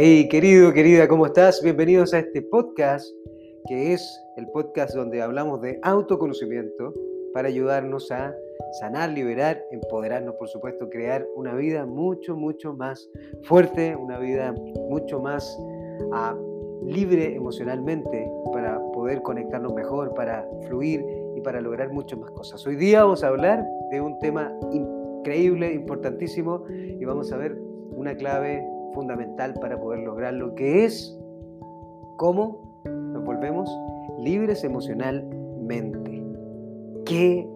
Hey, querido, querida, ¿cómo estás? Bienvenidos a este podcast, que es el podcast donde hablamos de autoconocimiento para ayudarnos a sanar, liberar, empoderarnos, por supuesto, crear una vida mucho, mucho más fuerte, una vida mucho más ah, libre emocionalmente para poder conectarnos mejor, para fluir y para lograr muchas más cosas. Hoy día vamos a hablar de un tema increíble, importantísimo, y vamos a ver una clave fundamental para poder lograr lo que es cómo nos volvemos libres emocionalmente. ¿Qué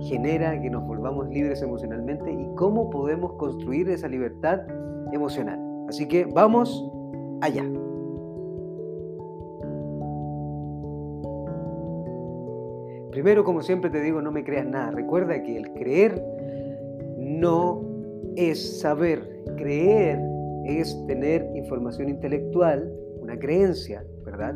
genera que nos volvamos libres emocionalmente y cómo podemos construir esa libertad emocional? Así que vamos allá. Primero, como siempre te digo, no me creas nada. Recuerda que el creer no es saber. Creer es tener información intelectual, una creencia, ¿verdad?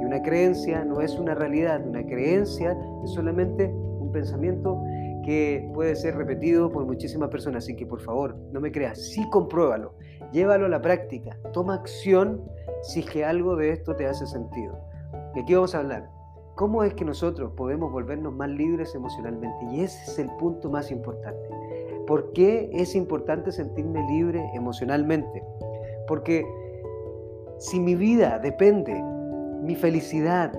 Y una creencia no es una realidad, una creencia es solamente un pensamiento que puede ser repetido por muchísimas personas, así que por favor, no me creas, sí compruébalo, llévalo a la práctica, toma acción si es que algo de esto te hace sentido. Y aquí vamos a hablar, ¿cómo es que nosotros podemos volvernos más libres emocionalmente? Y ese es el punto más importante. ¿Por qué es importante sentirme libre emocionalmente? Porque si mi vida depende, mi felicidad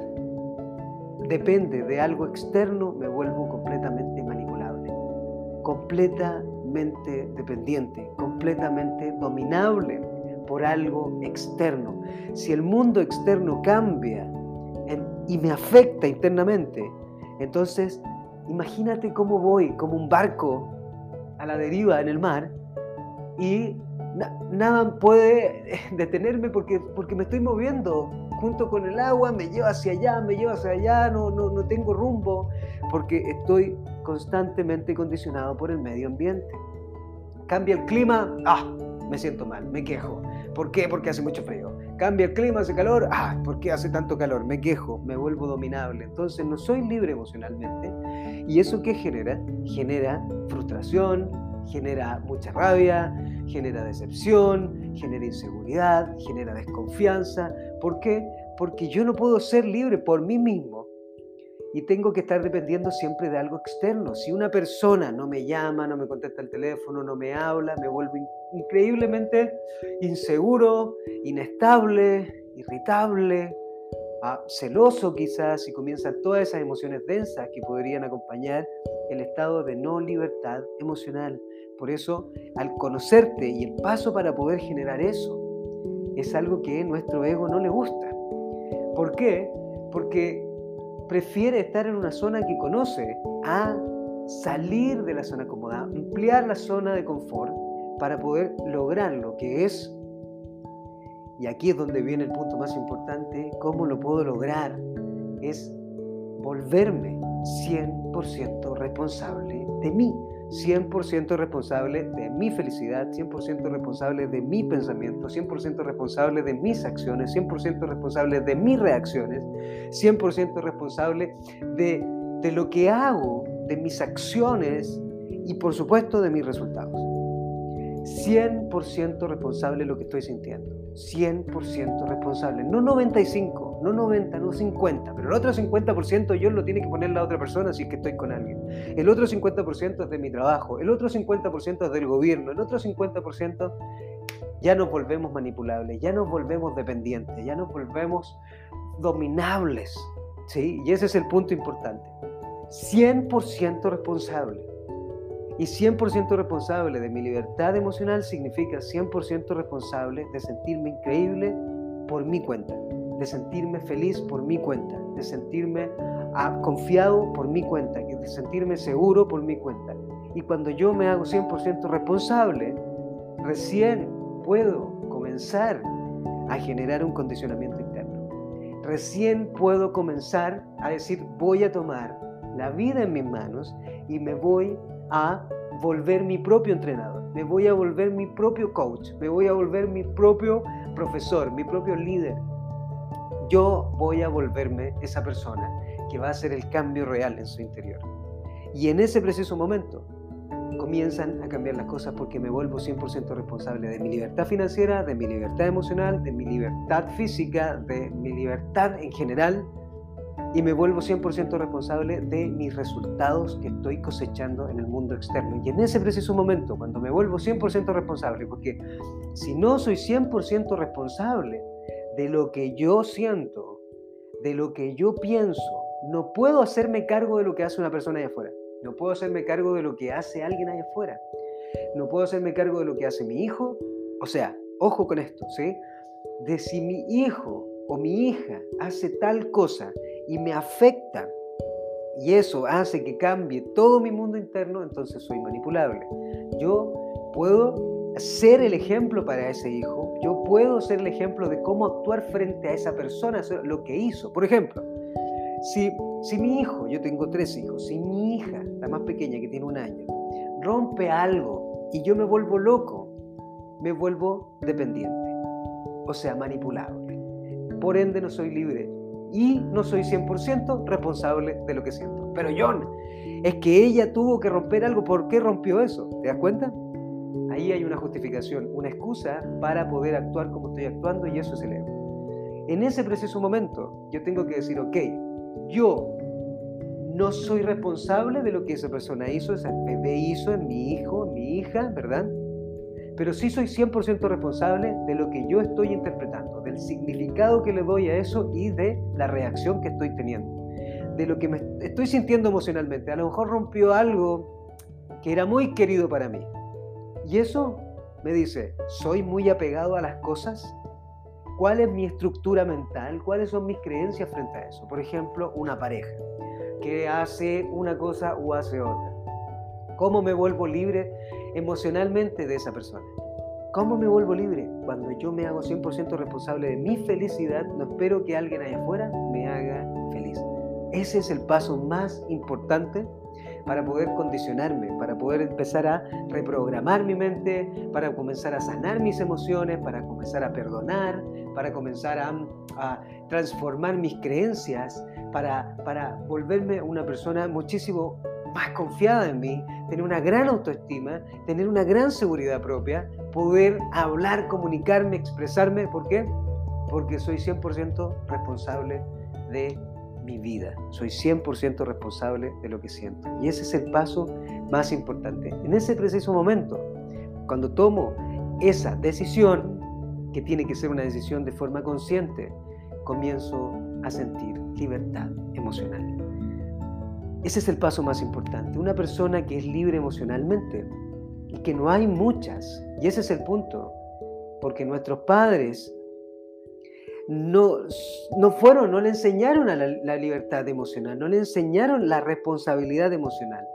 depende de algo externo, me vuelvo completamente manipulable, completamente dependiente, completamente dominable por algo externo. Si el mundo externo cambia y me afecta internamente, entonces imagínate cómo voy como un barco a la deriva en el mar y nada puede detenerme porque, porque me estoy moviendo junto con el agua, me lleva hacia allá, me lleva hacia allá, no, no, no tengo rumbo, porque estoy constantemente condicionado por el medio ambiente. Cambia el clima, ah, me siento mal, me quejo. ¿Por qué? Porque hace mucho frío. Cambia el clima, hace calor, ah, ¿por qué hace tanto calor? Me quejo, me vuelvo dominable. Entonces no soy libre emocionalmente. ¿Y eso qué genera? Genera frustración, genera mucha rabia, genera decepción, genera inseguridad, genera desconfianza. ¿Por qué? Porque yo no puedo ser libre por mí mismo y tengo que estar dependiendo siempre de algo externo. Si una persona no me llama, no me contesta el teléfono, no me habla, me vuelvo increíblemente inseguro, inestable, irritable, ah, celoso quizás, y comienzan todas esas emociones densas que podrían acompañar el estado de no libertad emocional. Por eso, al conocerte y el paso para poder generar eso, es algo que nuestro ego no le gusta. ¿Por qué? Porque prefiere estar en una zona que conoce a salir de la zona cómoda, ampliar la zona de confort para poder lograr lo que es. Y aquí es donde viene el punto más importante, ¿cómo lo puedo lograr? Es volverme 100% responsable de mí. 100% responsable de mi felicidad, 100% responsable de mi pensamiento, 100% responsable de mis acciones, 100% responsable de mis reacciones, 100% responsable de, de lo que hago, de mis acciones y por supuesto de mis resultados. 100% responsable de lo que estoy sintiendo. 100% responsable. No 95, no 90, no 50, pero el otro 50% yo lo tiene que poner la otra persona si es que estoy con alguien. El otro 50% es de mi trabajo, el otro 50% es del gobierno, el otro 50% ya nos volvemos manipulables, ya nos volvemos dependientes, ya nos volvemos dominables. ¿sí? Y ese es el punto importante. 100% responsable. Y 100% responsable de mi libertad emocional significa 100% responsable de sentirme increíble por mi cuenta, de sentirme feliz por mi cuenta, de sentirme ah, confiado por mi cuenta, de sentirme seguro por mi cuenta. Y cuando yo me hago 100% responsable, recién puedo comenzar a generar un condicionamiento interno. Recién puedo comenzar a decir, voy a tomar la vida en mis manos y me voy a volver mi propio entrenador, me voy a volver mi propio coach, me voy a volver mi propio profesor, mi propio líder. Yo voy a volverme esa persona que va a hacer el cambio real en su interior. Y en ese preciso momento, comienzan a cambiar las cosas porque me vuelvo 100% responsable de mi libertad financiera, de mi libertad emocional, de mi libertad física, de mi libertad en general y me vuelvo 100% responsable de mis resultados que estoy cosechando en el mundo externo. Y en ese preciso momento, cuando me vuelvo 100% responsable, porque si no soy 100% responsable de lo que yo siento, de lo que yo pienso, no puedo hacerme cargo de lo que hace una persona allá afuera. No puedo hacerme cargo de lo que hace alguien allá afuera. No puedo hacerme cargo de lo que hace mi hijo. O sea, ojo con esto, ¿sí? De si mi hijo o mi hija hace tal cosa y me afecta y eso hace que cambie todo mi mundo interno, entonces soy manipulable. Yo puedo ser el ejemplo para ese hijo, puedo ser el ejemplo de cómo actuar frente a esa persona, lo que hizo. Por ejemplo, si, si mi hijo, yo tengo tres hijos, si mi hija, la más pequeña que tiene un año, rompe algo y yo me vuelvo loco, me vuelvo dependiente, o sea, manipulable. Por ende no soy libre y no soy 100% responsable de lo que siento. Pero John, es que ella tuvo que romper algo. ¿Por qué rompió eso? ¿Te das cuenta? Ahí hay una justificación, una excusa para poder actuar como estoy actuando y eso es el ego. En ese preciso momento yo tengo que decir, ok, yo no soy responsable de lo que esa persona hizo, esa bebé hizo, en mi hijo, en mi hija, ¿verdad? pero sí soy 100% responsable de lo que yo estoy interpretando, del significado que le doy a eso y de la reacción que estoy teniendo, de lo que me estoy sintiendo emocionalmente. A lo mejor rompió algo que era muy querido para mí. Y eso me dice, ¿soy muy apegado a las cosas? ¿Cuál es mi estructura mental? ¿Cuáles son mis creencias frente a eso? Por ejemplo, una pareja que hace una cosa o hace otra. ¿Cómo me vuelvo libre emocionalmente de esa persona. ¿Cómo me vuelvo libre? Cuando yo me hago 100% responsable de mi felicidad, no espero que alguien allá afuera me haga feliz. Ese es el paso más importante para poder condicionarme, para poder empezar a reprogramar mi mente, para comenzar a sanar mis emociones, para comenzar a perdonar, para comenzar a, transformar mis creencias, para, para volverme una persona muchísimo más confiada en mí, tener una gran autoestima, tener una gran seguridad propia, poder hablar, comunicarme, expresarme. ¿Por qué? Porque soy 100% responsable de mi vida. Soy 100% responsable de lo que siento. Y ese es el paso más importante. En ese preciso momento, cuando tomo esa decisión, que tiene que ser una decisión de forma consciente, comienzo a sentir libertad emocional. Ese es el paso más importante. Una persona que es libre emocionalmente y que no hay muchas. Y ese es el punto. Porque nuestros padres no, no fueron, no le enseñaron la libertad emocional, no le enseñaron la responsabilidad emocional.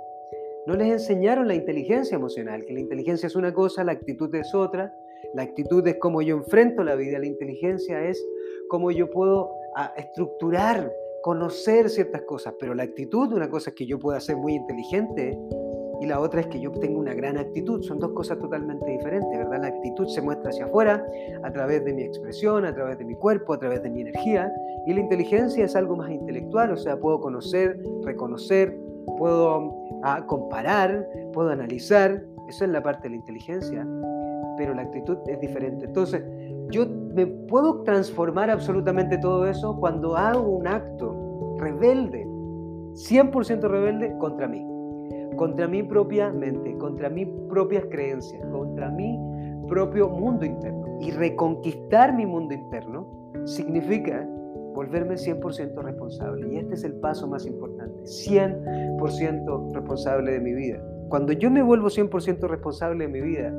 No les enseñaron la inteligencia emocional, que la inteligencia es una cosa, la actitud es otra. La actitud es cómo yo enfrento la vida, la inteligencia es cómo yo puedo ah, estructurar conocer ciertas cosas, pero la actitud, una cosa es que yo pueda ser muy inteligente y la otra es que yo tenga una gran actitud. Son dos cosas totalmente diferentes, ¿verdad? La actitud se muestra hacia afuera a través de mi expresión, a través de mi cuerpo, a través de mi energía y la inteligencia es algo más intelectual, o sea, puedo conocer, reconocer, puedo ah, comparar, puedo analizar, eso es la parte de la inteligencia, pero la actitud es diferente. Entonces, yo me puedo transformar absolutamente todo eso cuando hago un acto rebelde, 100% rebelde contra mí, contra mi propia mente, contra mis propias creencias, contra mi propio mundo interno. Y reconquistar mi mundo interno significa volverme 100% responsable. Y este es el paso más importante, 100% responsable de mi vida. Cuando yo me vuelvo 100% responsable de mi vida,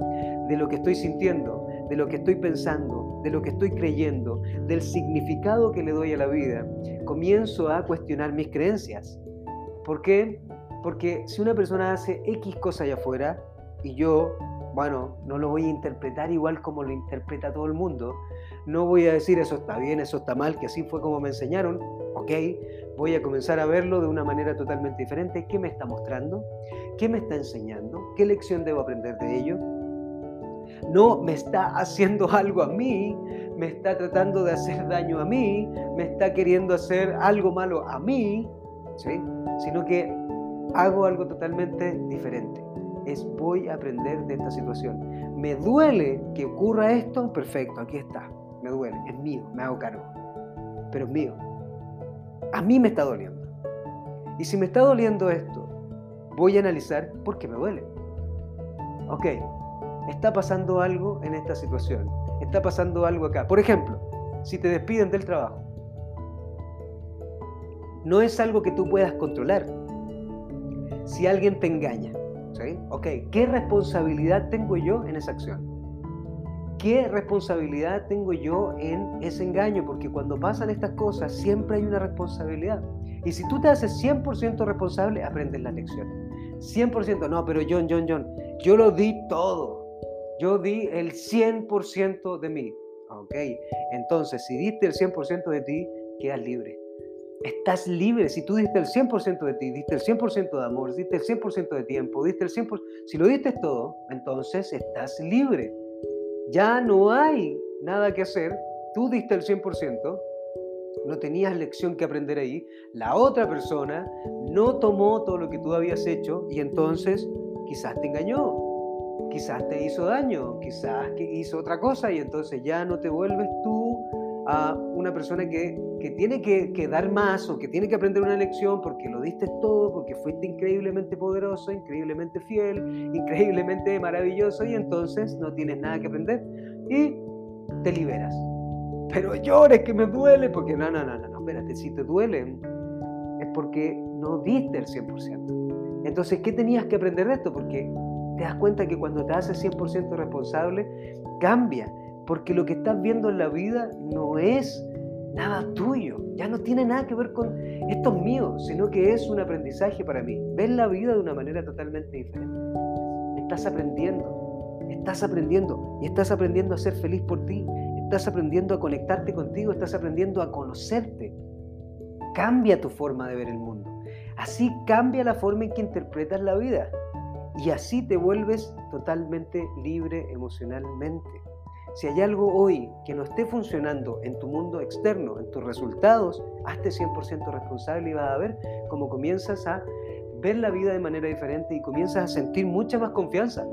de lo que estoy sintiendo, de lo que estoy pensando, de lo que estoy creyendo, del significado que le doy a la vida, comienzo a cuestionar mis creencias. ¿Por qué? Porque si una persona hace X cosa allá afuera y yo, bueno, no lo voy a interpretar igual como lo interpreta todo el mundo, no voy a decir eso está bien, eso está mal, que así fue como me enseñaron, ok, voy a comenzar a verlo de una manera totalmente diferente. ¿Qué me está mostrando? ¿Qué me está enseñando? ¿Qué lección debo aprender de ello? no me está haciendo algo a mí, me está tratando de hacer daño a mí, me está queriendo hacer algo malo a mí, ¿sí? sino que hago algo totalmente diferente. es voy a aprender de esta situación. Me duele que ocurra esto, perfecto, aquí está, me duele, es mío, me hago cargo, pero es mío. A mí me está doliendo. Y si me está doliendo esto, voy a analizar por qué me duele. Ok, está pasando algo en esta situación, está pasando algo acá. Por ejemplo, si te despiden del trabajo, no es algo que tú puedas controlar. Si alguien te engaña, ¿sí? Ok, ¿qué responsabilidad tengo yo en esa acción? ¿Qué responsabilidad tengo yo en ese engaño? Porque cuando pasan estas cosas siempre hay una responsabilidad. Y si tú te haces 100% responsable, aprendes la lección. 100%, no, pero John, John, John, yo lo di todo. Yo di el 100% de mí. Ok, entonces si diste el 100% de ti, quedas libre. Estás libre. Si tú diste el 100% de ti, diste el 100% de amor, diste el 100% de tiempo, diste el 100%, si lo diste todo, entonces estás libre. Ya no hay nada que hacer. Tú diste el 100%, no tenías lección que aprender ahí. La otra persona no tomó todo lo que tú habías hecho y entonces quizás te engañó, quizás te hizo daño, quizás hizo otra cosa y entonces ya no te vuelves tú a una persona que, tiene que, que, dar más o que tiene que aprender una lección porque lo diste todo, porque fuiste increíblemente poderoso, increíblemente fiel, increíblemente maravilloso y entonces no tienes nada que aprender y te liberas. Pero llores que me duele porque no, no, no, no, no, espérate, si te duelen es porque no diste el 100%. Entonces, ¿qué tenías que aprender de esto? Porque te das cuenta que cuando te haces 100% responsable, cambia porque lo que estás viendo en la vida no es nada tuyo, ya no tiene nada que ver con esto es mío, sino que es un aprendizaje para mí. Ves la vida de una manera totalmente diferente. Estás aprendiendo, estás aprendiendo y estás aprendiendo a ser feliz por ti, estás aprendiendo a conectarte contigo, estás aprendiendo a conocerte. Cambia tu forma de ver el mundo. Así cambia la forma en que interpretas la vida. Y así te vuelves totalmente libre emocionalmente. Si hay algo hoy que no esté funcionando en tu mundo externo, en tus resultados, hazte 100% responsable y vas a ver cómo comienzas a ver la vida de manera diferente y comienzas a sentir mucha más confianza.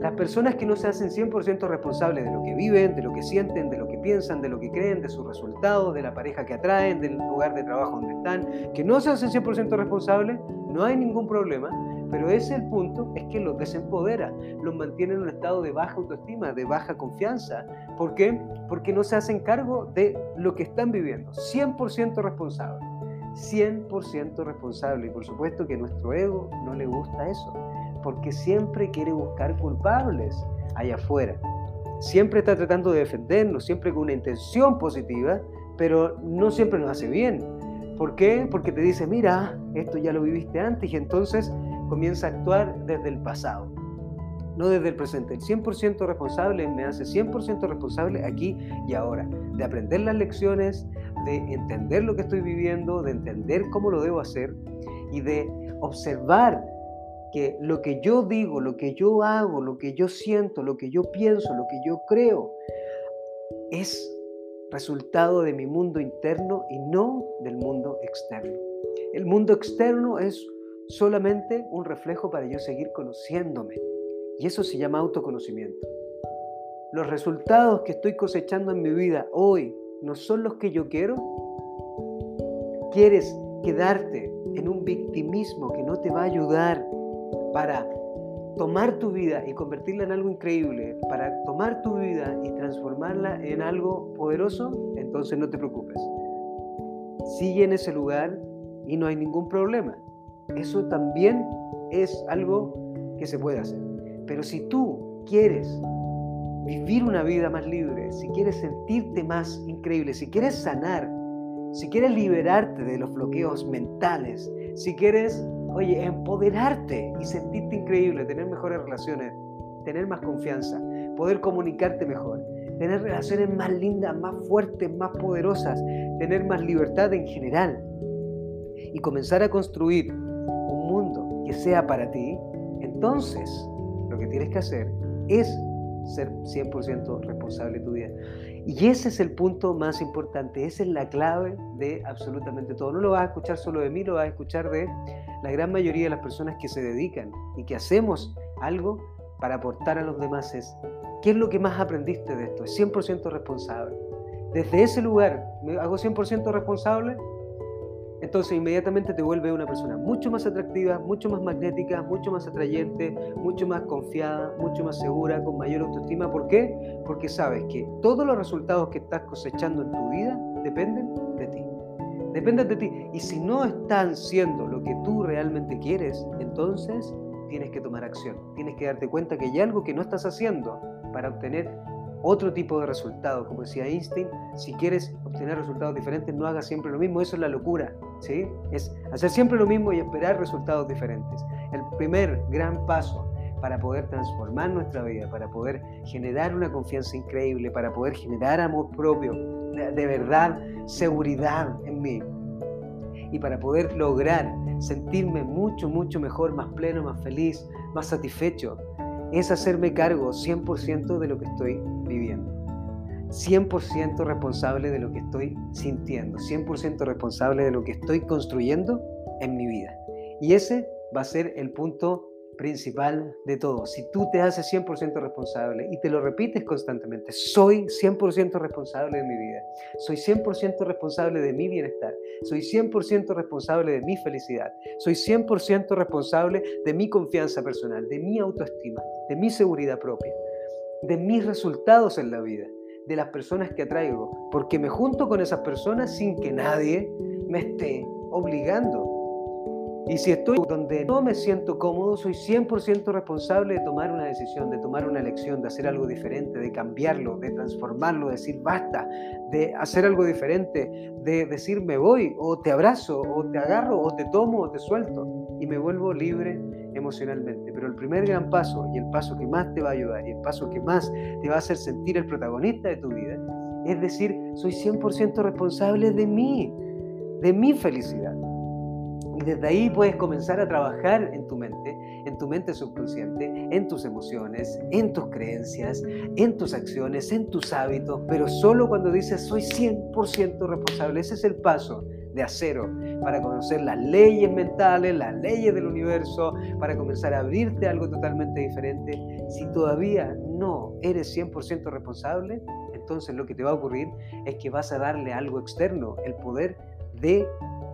Las personas que no se hacen 100% responsables de lo que viven, de lo que sienten, de lo que piensan, de lo que creen, de sus resultados, de la pareja que atraen, del lugar de trabajo donde están, que no se hacen 100% responsables, no hay ningún problema, pero ese el punto, es que los desempodera, los mantiene en un estado de baja autoestima, de baja confianza. ¿Por qué? Porque no se hacen cargo de lo que están viviendo. 100% responsable. 100% responsable. Y por supuesto que a nuestro ego no le gusta eso, porque siempre quiere buscar culpables allá afuera. Siempre está tratando de defendernos, siempre con una intención positiva, pero no siempre nos hace bien. ¿Por qué? Porque te dice, mira, esto ya lo viviste antes y entonces comienza a actuar desde el pasado, no desde el presente. El 100% responsable me hace 100% responsable aquí y ahora, de aprender las lecciones, de entender lo que estoy viviendo, de entender cómo lo debo hacer y de observar que lo que yo digo, lo que yo hago, lo que yo siento, lo que yo pienso, lo que yo creo, es resultado de mi mundo interno y no del mundo externo. El mundo externo es solamente un reflejo para yo seguir conociéndome. Y eso se llama autoconocimiento. Los resultados que estoy cosechando en mi vida hoy no son los que yo quiero. ¿Quieres quedarte en un victimismo que no te va a ayudar para tomar tu vida y convertirla en algo increíble, para tomar tu vida y transformarla en algo poderoso? Entonces no te preocupes. Sigue en ese lugar y no hay ningún problema. Eso también es algo que se puede hacer. Pero si tú quieres vivir una vida más libre, si quieres sentirte más increíble, si quieres sanar, si quieres liberarte de los bloqueos mentales, si quieres, oye, empoderarte y sentirte increíble, tener mejores relaciones, tener más confianza, poder comunicarte mejor, tener relaciones más lindas, más fuertes, más poderosas, tener más libertad en general y comenzar a construir sea para ti, entonces lo que tienes que hacer es ser 100% responsable de tu vida. Y ese es el punto más importante, esa es la clave de absolutamente todo. No lo vas a escuchar solo de mí, lo vas a escuchar de la gran mayoría de las personas que se dedican y que hacemos algo para aportar a los demás. Es, ¿Qué es lo que más aprendiste de esto? Es 100% responsable. Desde ese lugar, ¿me hago 100% responsable? Entonces inmediatamente te vuelve una persona mucho más atractiva, mucho más magnética, mucho más atrayente, mucho más confiada, mucho más segura, con mayor autoestima. ¿Por qué? Porque sabes que todos los resultados que estás cosechando en tu vida dependen de ti. Dependen de ti. Y si no están siendo lo que tú realmente quieres, entonces tienes que tomar acción. Tienes que darte cuenta que hay algo que no estás haciendo para obtener otro tipo de resultados. Como decía Einstein, si quieres obtener resultados diferentes, no hagas siempre lo mismo. Eso es la locura. Es hacer siempre lo mismo y esperar resultados diferentes. El primer gran paso para poder transformar nuestra vida, para poder generar una confianza increíble, para poder generar amor propio, de, verdad, seguridad en mí. Y para poder lograr sentirme mucho, mucho mejor, más pleno, más feliz, más satisfecho, es hacerme cargo 100% de lo que estoy viviendo. 100% responsable de lo que estoy sintiendo, 100% responsable de lo que estoy construyendo en mi vida. Y ese va a ser el punto principal de todo. Si tú te haces 100% responsable y te lo repites constantemente, soy 100% responsable de mi vida, soy 100% responsable de mi bienestar, soy 100% responsable de mi felicidad, soy 100% responsable de mi confianza personal, de mi autoestima, de mi seguridad propia, de mis resultados en la vida, de las personas que atraigo, porque me junto con esas personas sin que nadie me esté obligando. Y si estoy donde no me siento cómodo, soy 100% responsable de tomar una decisión, de tomar una elección, de hacer algo diferente, de cambiarlo, de transformarlo, de decir basta, de hacer algo diferente, de decir me voy, o te abrazo, o te agarro, o te tomo, o te suelto, y me vuelvo libre emocionalmente. Pero el primer gran paso, y el paso que más te va a ayudar, y el paso que más te va a hacer sentir el protagonista de tu vida, es decir, soy 100% responsable de mí, de mi felicidad. Y desde ahí puedes comenzar a trabajar en tu mente, en tu mente subconsciente, en tus emociones, en tus creencias, en tus acciones, en tus hábitos, pero solo cuando dices soy 100% responsable. Ese es el paso de acero para conocer las leyes mentales, las leyes del universo, para comenzar a abrirte algo totalmente diferente. Si todavía no eres 100% responsable, entonces lo que te va a ocurrir es que vas a darle algo externo el poder de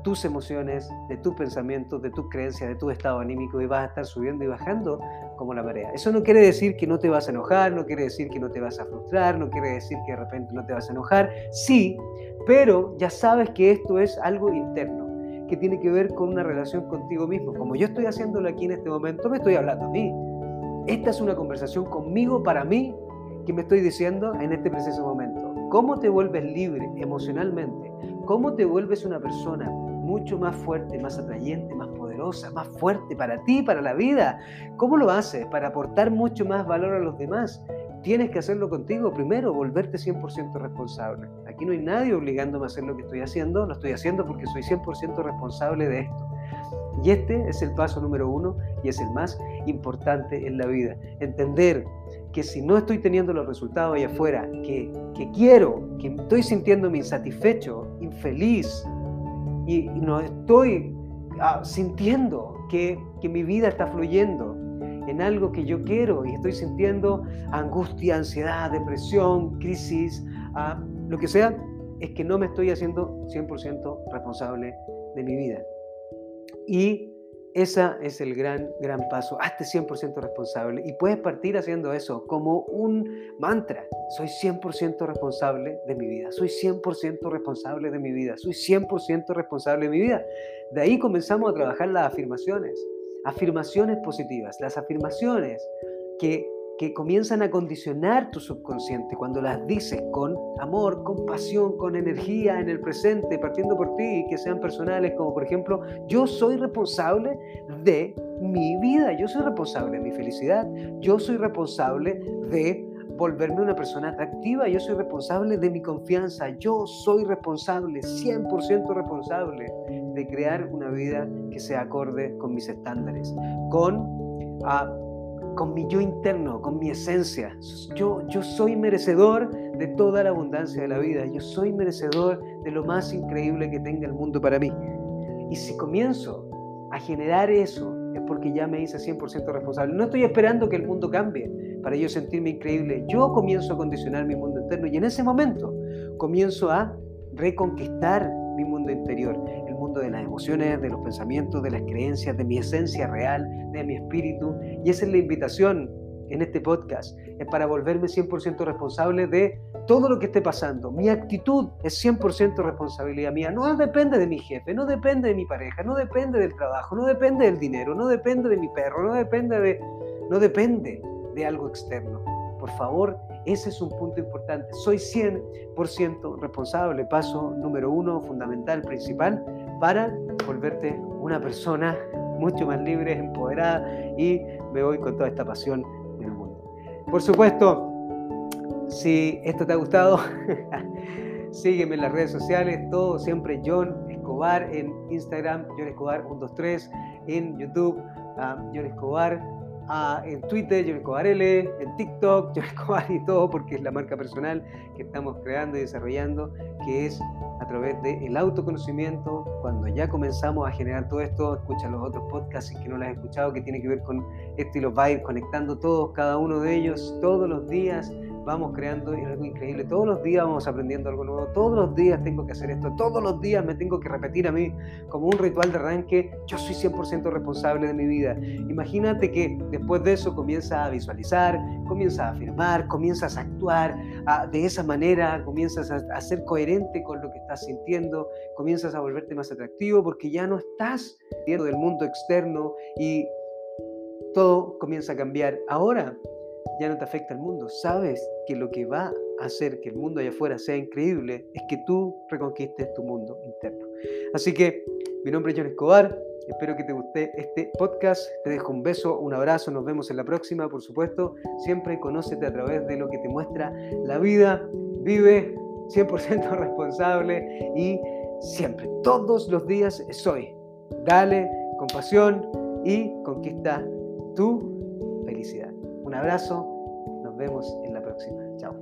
tus emociones, de tus pensamientos, de tus creencias, de tu estado anímico y vas a estar subiendo y bajando como la marea. Eso no quiere decir que no te vas a enojar, no quiere decir que no te vas a frustrar, no quiere decir que de repente no te vas a enojar, sí, pero ya sabes que esto es algo interno, que tiene que ver con una relación contigo mismo. Como yo estoy haciéndolo aquí en este momento, me estoy hablando a mí. Esta es una conversación conmigo, para mí, que me estoy diciendo en este preciso momento. ¿Cómo te vuelves libre emocionalmente? ¿Cómo te vuelves una persona mucho más fuerte, más atrayente, más poderosa, más fuerte para ti, para la vida. ¿Cómo lo haces? Para aportar mucho más valor a los demás. Tienes que hacerlo contigo primero, volverte 100% responsable. Aquí no hay nadie obligándome a hacer lo que estoy haciendo, lo estoy haciendo porque soy 100% responsable de esto. Y este es el paso número uno y es el más importante en la vida. Entender que si no estoy teniendo los resultados allá afuera que, que quiero, que estoy sintiéndome insatisfecho, infeliz, y, no estoy ah, sintiendo que, mi vida está fluyendo en algo que yo quiero y estoy sintiendo angustia, ansiedad, depresión, crisis, ah, lo que sea, es que no me estoy haciendo 100% responsable de mi vida. Y ese es el gran, gran paso. Hazte 100% responsable y puedes partir haciendo eso como un mantra. Soy 100% responsable de mi vida. Soy 100% responsable de mi vida. Soy 100% responsable de mi vida. De ahí comenzamos a trabajar las afirmaciones. Afirmaciones positivas. Las afirmaciones que que comienzan a condicionar tu subconsciente cuando las dices con amor, con pasión, con energía en el presente, partiendo por ti, que sean personales, como por ejemplo, yo soy responsable de mi vida, yo soy responsable de mi felicidad, yo soy responsable de volverme una persona atractiva, yo soy responsable de mi confianza, yo soy responsable, 100% responsable de crear una vida que sea acorde con mis estándares, con... a con mi yo interno, con mi esencia. Yo, yo soy merecedor de toda la abundancia de la vida. Yo soy merecedor de lo más increíble que tenga el mundo para mí. Y si comienzo a generar eso, es porque ya me hice 100% responsable. No estoy esperando que el mundo cambie para yo sentirme increíble. Yo comienzo a condicionar mi mundo interno y en ese momento comienzo a reconquistar mi mundo interior, mundo de las emociones, de los pensamientos, de las creencias, de mi esencia real, de mi espíritu. Y esa es la invitación en este podcast, es para volverme 100% responsable de todo lo que esté pasando. Mi actitud es 100% responsabilidad mía. No depende de mi jefe, no depende de mi pareja, no depende del trabajo, no depende del dinero, no depende de mi perro, no depende de, no depende de algo externo. Por favor, ese es un punto importante. Soy 100% responsable. Paso número uno, fundamental, principal, para volverte una persona mucho más libre, empoderada y me voy con toda esta pasión del mundo. Por supuesto, si esto te ha gustado, sígueme en las redes sociales, todo siempre John Escobar en Instagram, John Escobar 123, en YouTube, ah, John Escobar en Twitter, John Escobar L, en TikTok, John Escobar y todo, porque es la marca personal que estamos creando y desarrollando, que es través del autoconocimiento. Cuando ya comenzamos a generar todo esto, escucha los otros podcasts que no lo has escuchado, que tiene que ver con esto y los va a ir conectando todos, cada uno de ellos, todos los días vamos creando algo increíble. Todos los días vamos aprendiendo algo nuevo. Todos los días tengo que hacer esto. Todos los días me tengo que repetir a mí como un ritual de arranque. Yo soy 100% responsable de mi vida. Imagínate que después de eso comienzas a visualizar, comienzas a afirmar, comienzas a actuar de esa manera, comienzas a, a ser coherente con lo que estás sintiendo, comienzas a volverte más atractivo porque ya no estás dentro del mundo externo y todo comienza a cambiar. Ahora ya no te afecta el mundo. Sabes que lo que va a hacer que el mundo allá afuera sea increíble es que tú reconquistes tu mundo interno. Así que mi nombre es John Escobar. Espero que te guste este podcast. Te dejo un beso, un abrazo. Nos vemos en la próxima, por supuesto. Siempre conócete a través de lo que te muestra la vida. Vive 100% responsable y siempre, todos los días soy. Dale con pasión y conquista tu. Un abrazo, nos vemos en la próxima. Chao.